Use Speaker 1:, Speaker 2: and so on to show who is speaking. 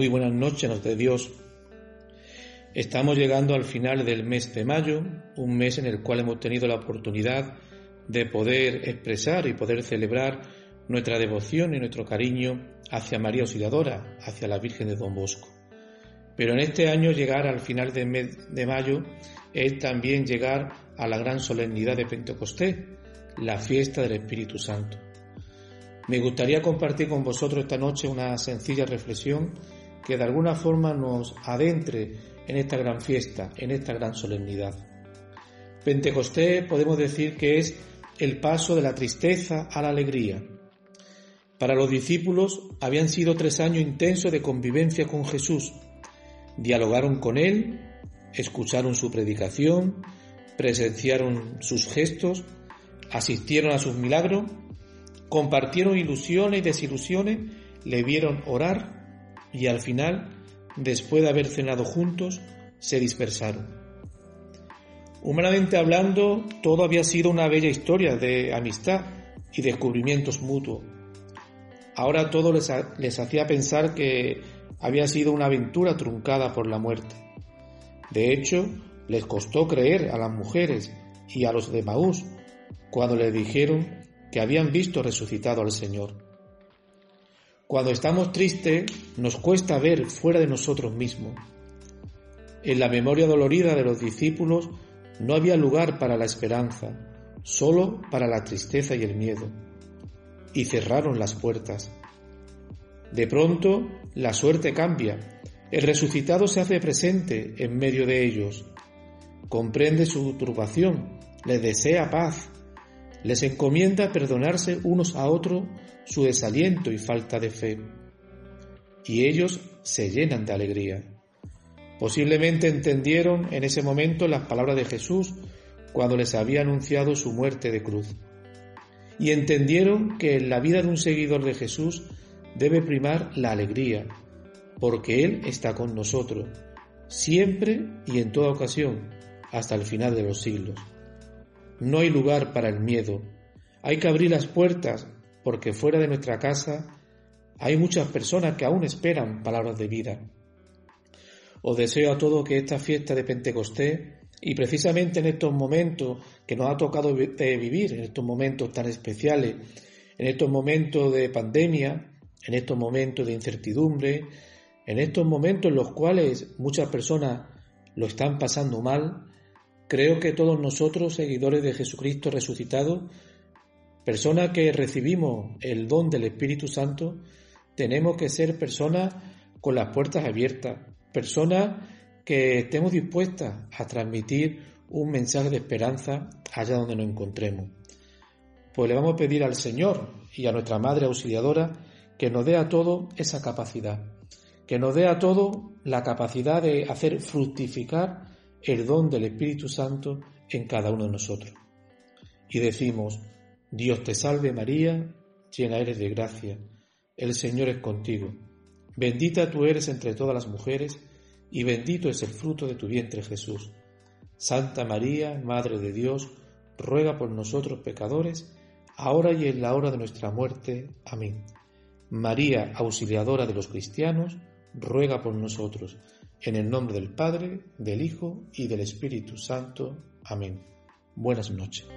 Speaker 1: muy buenas noches nos de Dios. Estamos llegando al final del mes de mayo, un mes en el cual hemos tenido la oportunidad de poder expresar y poder celebrar nuestra devoción y nuestro cariño hacia María Auxiliadora, hacia la Virgen de Don Bosco. Pero en este año llegar al final del mes de mayo es también llegar a la gran solemnidad de Pentecostés, la fiesta del Espíritu Santo. Me gustaría compartir con vosotros esta noche una sencilla reflexión que de alguna forma nos adentre en esta gran fiesta, en esta gran solemnidad. Pentecostés podemos decir que es el paso de la tristeza a la alegría. Para los discípulos habían sido tres años intensos de convivencia con Jesús. Dialogaron con Él, escucharon su predicación, presenciaron sus gestos, asistieron a sus milagros, compartieron ilusiones y desilusiones, le vieron orar y al final, después de haber cenado juntos, se dispersaron. Humanamente hablando, todo había sido una bella historia de amistad y descubrimientos mutuos. Ahora todo les, les hacía pensar que había sido una aventura truncada por la muerte. De hecho, les costó creer a las mujeres y a los de Maús cuando les dijeron que habían visto resucitado al Señor. Cuando estamos tristes, nos cuesta ver fuera de nosotros mismos. En la memoria dolorida de los discípulos no había lugar para la esperanza, solo para la tristeza y el miedo. Y cerraron las puertas. De pronto, la suerte cambia. El resucitado se hace presente en medio de ellos. Comprende su turbación, le desea paz, les encomienda perdonarse unos a otros su desaliento y falta de fe. Y ellos se llenan de alegría. Posiblemente entendieron en ese momento las palabras de Jesús cuando les había anunciado su muerte de cruz. Y entendieron que en la vida de un seguidor de Jesús debe primar la alegría, porque Él está con nosotros, siempre y en toda ocasión, hasta el final de los siglos no hay lugar para el miedo. Hay que abrir las puertas porque fuera de nuestra casa hay muchas personas que aún esperan palabras de vida. Os deseo a todos que esta fiesta de Pentecostés y precisamente en estos momentos que nos ha tocado eh, vivir, en estos momentos tan especiales, en estos momentos de pandemia, en estos momentos de incertidumbre, en estos momentos en los cuales muchas personas lo están pasando mal, Creo que todos nosotros, seguidores de Jesucristo resucitado, personas que recibimos el don del Espíritu Santo, tenemos que ser personas con las puertas abiertas, personas que estemos dispuestas a transmitir un mensaje de esperanza allá donde nos encontremos. Pues le vamos a pedir al Señor y a nuestra Madre Auxiliadora que nos dé a todos esa capacidad, que nos dé a todos la capacidad de hacer fructificar el don del Espíritu Santo en cada uno de nosotros. Y decimos, Dios te salve María, llena eres de gracia, el Señor es contigo, bendita tú eres entre todas las mujeres, y bendito es el fruto de tu vientre Jesús. Santa María, Madre de Dios, ruega por nosotros pecadores, ahora y en la hora de nuestra muerte. Amén. María, auxiliadora de los cristianos, ruega por nosotros, en el nombre del Padre, del Hijo y del Espíritu Santo. Amén. Buenas noches.